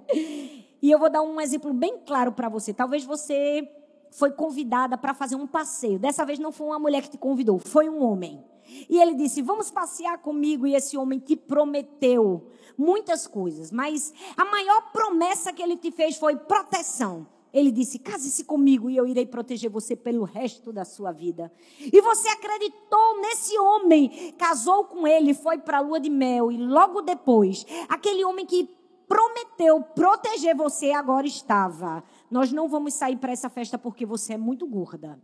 E eu vou dar um exemplo bem claro para você. Talvez você foi convidada para fazer um passeio. Dessa vez não foi uma mulher que te convidou, foi um homem. E ele disse: Vamos passear comigo. E esse homem te prometeu muitas coisas, mas a maior promessa que ele te fez foi proteção. Ele disse: Case-se comigo e eu irei proteger você pelo resto da sua vida. E você acreditou nesse homem, casou com ele, foi para a lua de mel e logo depois, aquele homem que prometeu proteger você agora estava. Nós não vamos sair para essa festa porque você é muito gorda.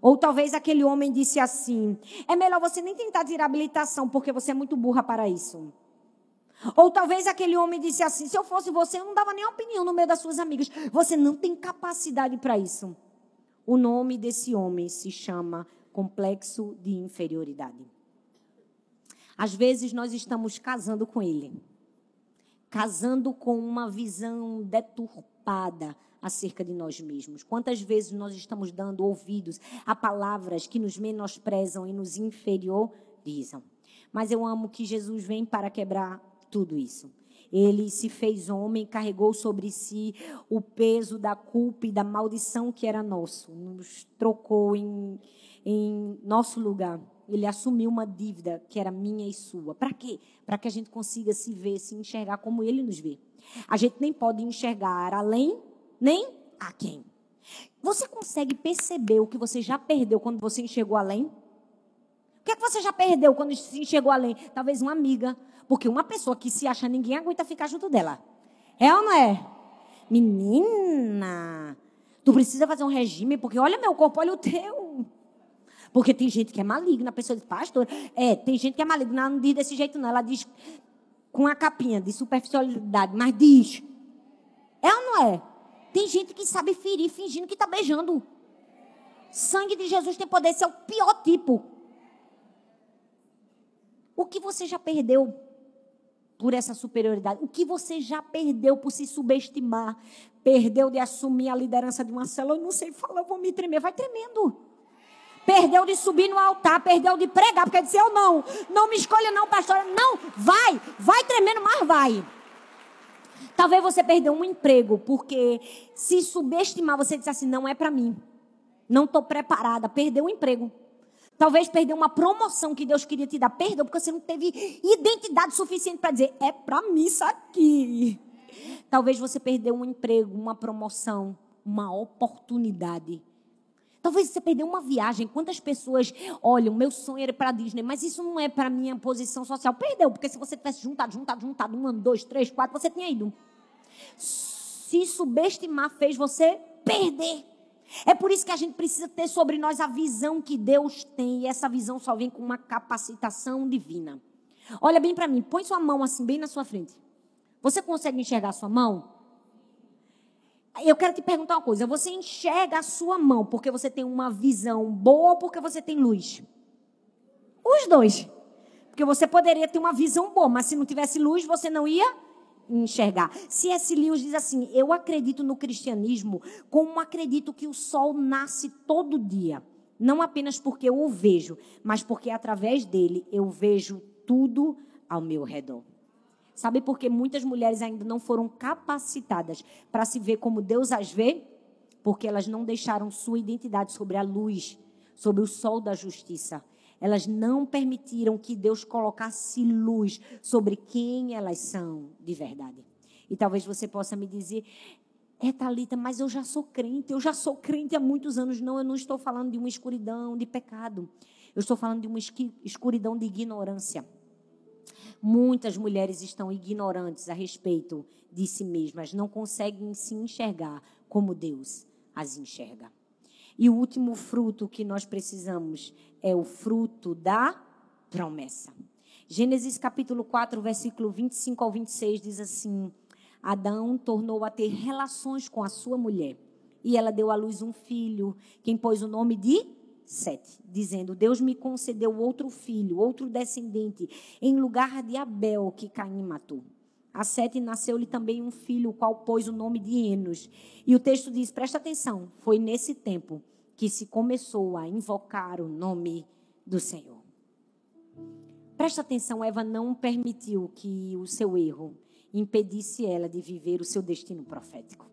Ou talvez aquele homem disse assim: é melhor você nem tentar tirar habilitação porque você é muito burra para isso. Ou talvez aquele homem disse assim: se eu fosse você, eu não dava nem opinião no meio das suas amigas. Você não tem capacidade para isso. O nome desse homem se chama complexo de inferioridade. Às vezes nós estamos casando com ele, casando com uma visão deturpada acerca de nós mesmos. Quantas vezes nós estamos dando ouvidos a palavras que nos menosprezam e nos inferiorizam. Mas eu amo que Jesus vem para quebrar tudo isso. Ele se fez homem, carregou sobre si o peso da culpa e da maldição que era nosso, nos trocou em, em nosso lugar. Ele assumiu uma dívida que era minha e sua. Para quê? Para que a gente consiga se ver, se enxergar como ele nos vê. A gente nem pode enxergar além, nem a quem. Você consegue perceber o que você já perdeu quando você enxergou além? O que é que você já perdeu quando se enxergou além? Talvez uma amiga, porque uma pessoa que se acha ninguém aguenta ficar junto dela. É ou não é? Menina, tu precisa fazer um regime, porque olha meu corpo, olha o teu. Porque tem gente que é maligna. A pessoa diz, pastor, é, tem gente que é maligna. Ela não diz desse jeito, não. Ela diz com a capinha de superficialidade, mas diz. É ou não é? Tem gente que sabe ferir fingindo que está beijando. Sangue de Jesus tem poder, esse é o pior tipo. O que você já perdeu por essa superioridade. O que você já perdeu por se subestimar? Perdeu de assumir a liderança de uma célula? Eu não sei falar, eu vou me tremer. Vai tremendo. Perdeu de subir no altar, perdeu de pregar, porque disse, eu não, não me escolha não, pastora. Não, vai, vai tremendo, mas vai. Talvez você perdeu um emprego, porque se subestimar, você disse assim, não é para mim. Não estou preparada, perdeu o emprego. Talvez perdeu uma promoção que Deus queria te dar. Perdeu porque você não teve identidade suficiente para dizer, é para mim isso aqui. Talvez você perdeu um emprego, uma promoção, uma oportunidade. Talvez você perdeu uma viagem. Quantas pessoas olham, meu sonho era para Disney, mas isso não é para minha posição social. Perdeu, porque se você tivesse juntado, juntado, juntado, um ano, dois, três, quatro, você tinha ido. Se subestimar fez você perder. É por isso que a gente precisa ter sobre nós a visão que Deus tem. E essa visão só vem com uma capacitação divina. Olha bem para mim, põe sua mão assim, bem na sua frente. Você consegue enxergar sua mão? Eu quero te perguntar uma coisa: você enxerga a sua mão porque você tem uma visão boa ou porque você tem luz? Os dois. Porque você poderia ter uma visão boa, mas se não tivesse luz, você não ia enxergar. C.S. Lewis diz assim: Eu acredito no cristianismo como acredito que o sol nasce todo dia. Não apenas porque eu o vejo, mas porque através dele eu vejo tudo ao meu redor. Sabe por que muitas mulheres ainda não foram capacitadas para se ver como Deus as vê? Porque elas não deixaram sua identidade sobre a luz, sobre o sol da justiça. Elas não permitiram que Deus colocasse luz sobre quem elas são de verdade. E talvez você possa me dizer, é Talita, mas eu já sou crente, eu já sou crente há muitos anos. Não, eu não estou falando de uma escuridão de pecado. Eu estou falando de uma escuridão de ignorância. Muitas mulheres estão ignorantes a respeito de si mesmas, não conseguem se enxergar como Deus as enxerga. E o último fruto que nós precisamos é o fruto da promessa. Gênesis capítulo 4, versículo 25 ao 26 diz assim: Adão tornou a ter relações com a sua mulher, e ela deu à luz um filho, quem pôs o nome de Sete, dizendo: Deus me concedeu outro filho, outro descendente, em lugar de Abel, que Caim matou. A Sete nasceu-lhe também um filho, o qual pôs o nome de Enos. E o texto diz: presta atenção, foi nesse tempo que se começou a invocar o nome do Senhor. Presta atenção, Eva não permitiu que o seu erro impedisse ela de viver o seu destino profético.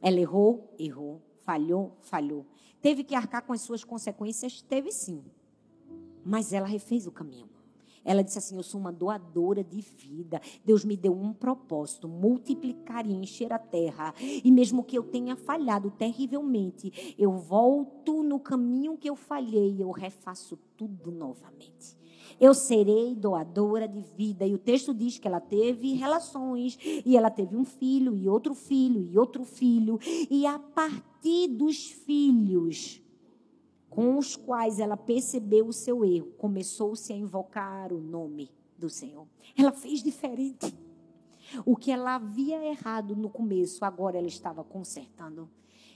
Ela errou, errou, falhou, falhou. Teve que arcar com as suas consequências? Teve sim. Mas ela refez o caminho. Ela disse assim: Eu sou uma doadora de vida. Deus me deu um propósito: multiplicar e encher a terra. E mesmo que eu tenha falhado terrivelmente, eu volto no caminho que eu falhei, eu refaço tudo novamente. Eu serei doadora de vida. E o texto diz que ela teve relações, e ela teve um filho, e outro filho, e outro filho. E a partir dos filhos, com os quais ela percebeu o seu erro, começou-se a invocar o nome do Senhor. Ela fez diferente. O que ela havia errado no começo, agora ela estava consertando.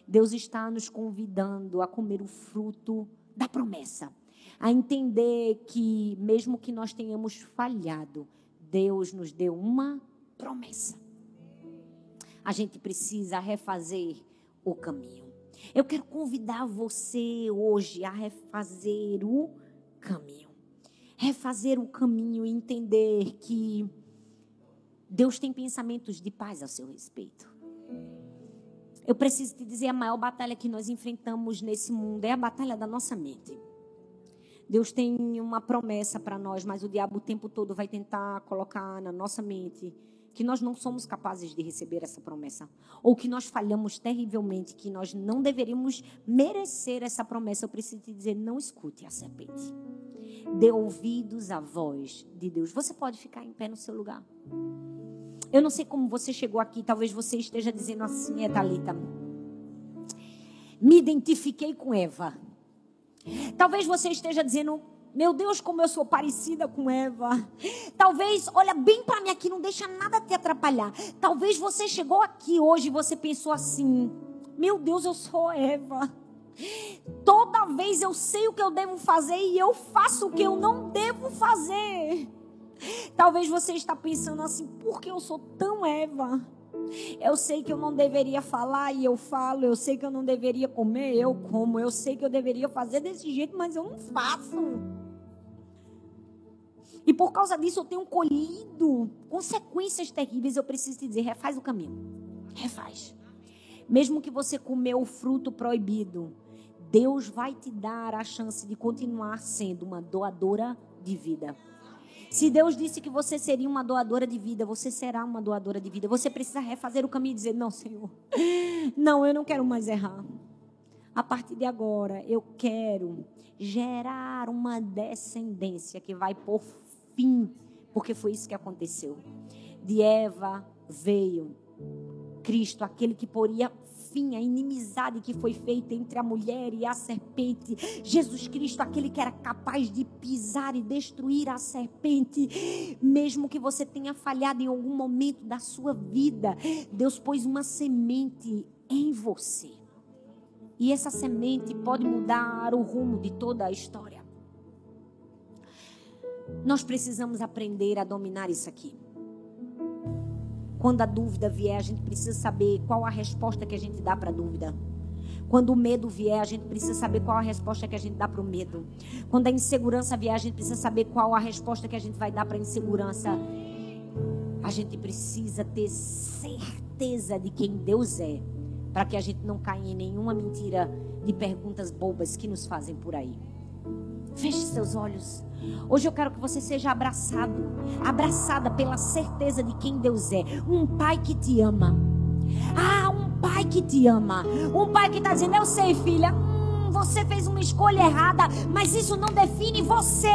Deus está nos convidando a comer o fruto da promessa, a entender que, mesmo que nós tenhamos falhado, Deus nos deu uma promessa. A gente precisa refazer o caminho. Eu quero convidar você hoje a refazer o caminho. Refazer o caminho e entender que Deus tem pensamentos de paz ao seu respeito. Eu preciso te dizer: a maior batalha que nós enfrentamos nesse mundo é a batalha da nossa mente. Deus tem uma promessa para nós, mas o diabo o tempo todo vai tentar colocar na nossa mente que nós não somos capazes de receber essa promessa, ou que nós falhamos terrivelmente, que nós não deveríamos merecer essa promessa, eu preciso te dizer: não escute a serpente. Dê ouvidos à voz de Deus. Você pode ficar em pé no seu lugar. Eu não sei como você chegou aqui, talvez você esteja dizendo assim, é Thalita. Me identifiquei com Eva. Talvez você esteja dizendo, meu Deus, como eu sou parecida com Eva. Talvez, olha bem para mim aqui, não deixa nada te atrapalhar. Talvez você chegou aqui hoje e você pensou assim: Meu Deus, eu sou Eva. Toda vez eu sei o que eu devo fazer e eu faço o que eu não devo fazer. Talvez você está pensando assim: Por que eu sou tão Eva? Eu sei que eu não deveria falar e eu falo. Eu sei que eu não deveria comer, eu como. Eu sei que eu deveria fazer desse jeito, mas eu não faço. E por causa disso eu tenho colhido consequências terríveis. Eu preciso te dizer, refaz o caminho. Refaz. Mesmo que você comeu o fruto proibido, Deus vai te dar a chance de continuar sendo uma doadora de vida. Se Deus disse que você seria uma doadora de vida, você será uma doadora de vida. Você precisa refazer o caminho e dizer: Não, Senhor, não, eu não quero mais errar. A partir de agora, eu quero gerar uma descendência que vai por fim, porque foi isso que aconteceu. De Eva veio Cristo, aquele que poria fim à inimizade que foi feita entre a mulher e a serpente. Jesus Cristo, aquele que era capaz de pisar e destruir a serpente, mesmo que você tenha falhado em algum momento da sua vida, Deus pôs uma semente em você. E essa semente pode mudar o rumo de toda a história. Nós precisamos aprender a dominar isso aqui. Quando a dúvida vier, a gente precisa saber qual a resposta que a gente dá para a dúvida. Quando o medo vier, a gente precisa saber qual a resposta que a gente dá para o medo. Quando a insegurança vier, a gente precisa saber qual a resposta que a gente vai dar para a insegurança. A gente precisa ter certeza de quem Deus é, para que a gente não caia em nenhuma mentira de perguntas bobas que nos fazem por aí. Feche seus olhos. Hoje eu quero que você seja abraçado, abraçada pela certeza de quem Deus é. Um pai que te ama. Ah, um pai que te ama. Um pai que está dizendo: Eu sei, filha você fez uma escolha errada, mas isso não define você,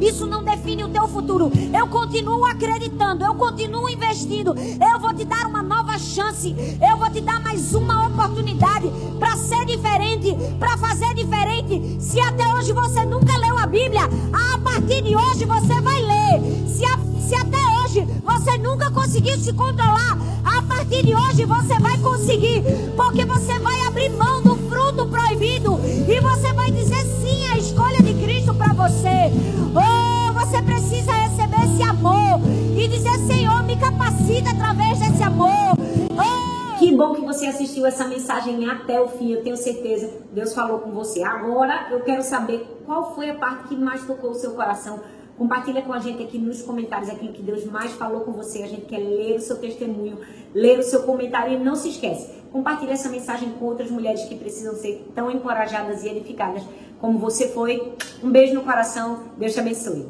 isso não define o teu futuro. Eu continuo acreditando, eu continuo investindo, eu vou te dar uma nova chance, eu vou te dar mais uma oportunidade para ser diferente, para fazer diferente. Se até hoje você nunca leu a Bíblia, a partir de hoje você vai ler. Se, a, se até hoje você nunca conseguiu se controlar, a partir de hoje você vai conseguir, porque você vai abrir mão do fruto proibido e você vai dizer sim à escolha de Cristo para você. Oh, você precisa receber esse amor e dizer: Senhor, me capacita através desse amor. Oh. Que bom que você assistiu essa mensagem até o fim. Eu tenho certeza Deus falou com você. Agora eu quero saber qual foi a parte que mais tocou o seu coração Compartilha com a gente aqui nos comentários aquilo que Deus mais falou com você. A gente quer ler o seu testemunho, ler o seu comentário e não se esquece. Compartilhe essa mensagem com outras mulheres que precisam ser tão encorajadas e edificadas como você foi. Um beijo no coração. Deus te abençoe.